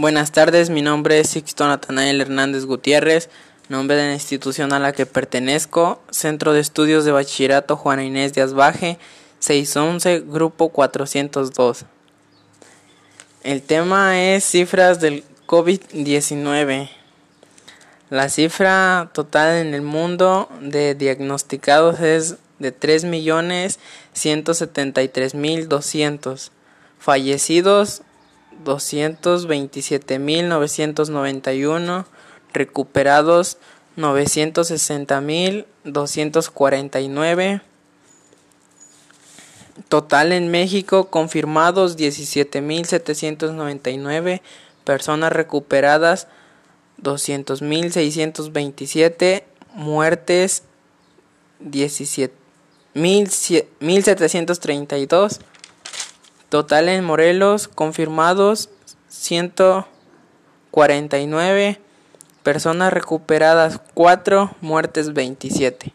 Buenas tardes, mi nombre es Sixto Natanael Hernández Gutiérrez, nombre de la institución a la que pertenezco, Centro de Estudios de Bachillerato Juana Inés de Asbaje, 611, Grupo 402. El tema es cifras del COVID-19. La cifra total en el mundo de diagnosticados es de 3.173.200. Fallecidos 227.991, recuperados 960.249. Total en México confirmados 17.799, personas recuperadas 200.627, muertes 17.732 Total en Morelos confirmados 149, personas recuperadas 4, muertes 27.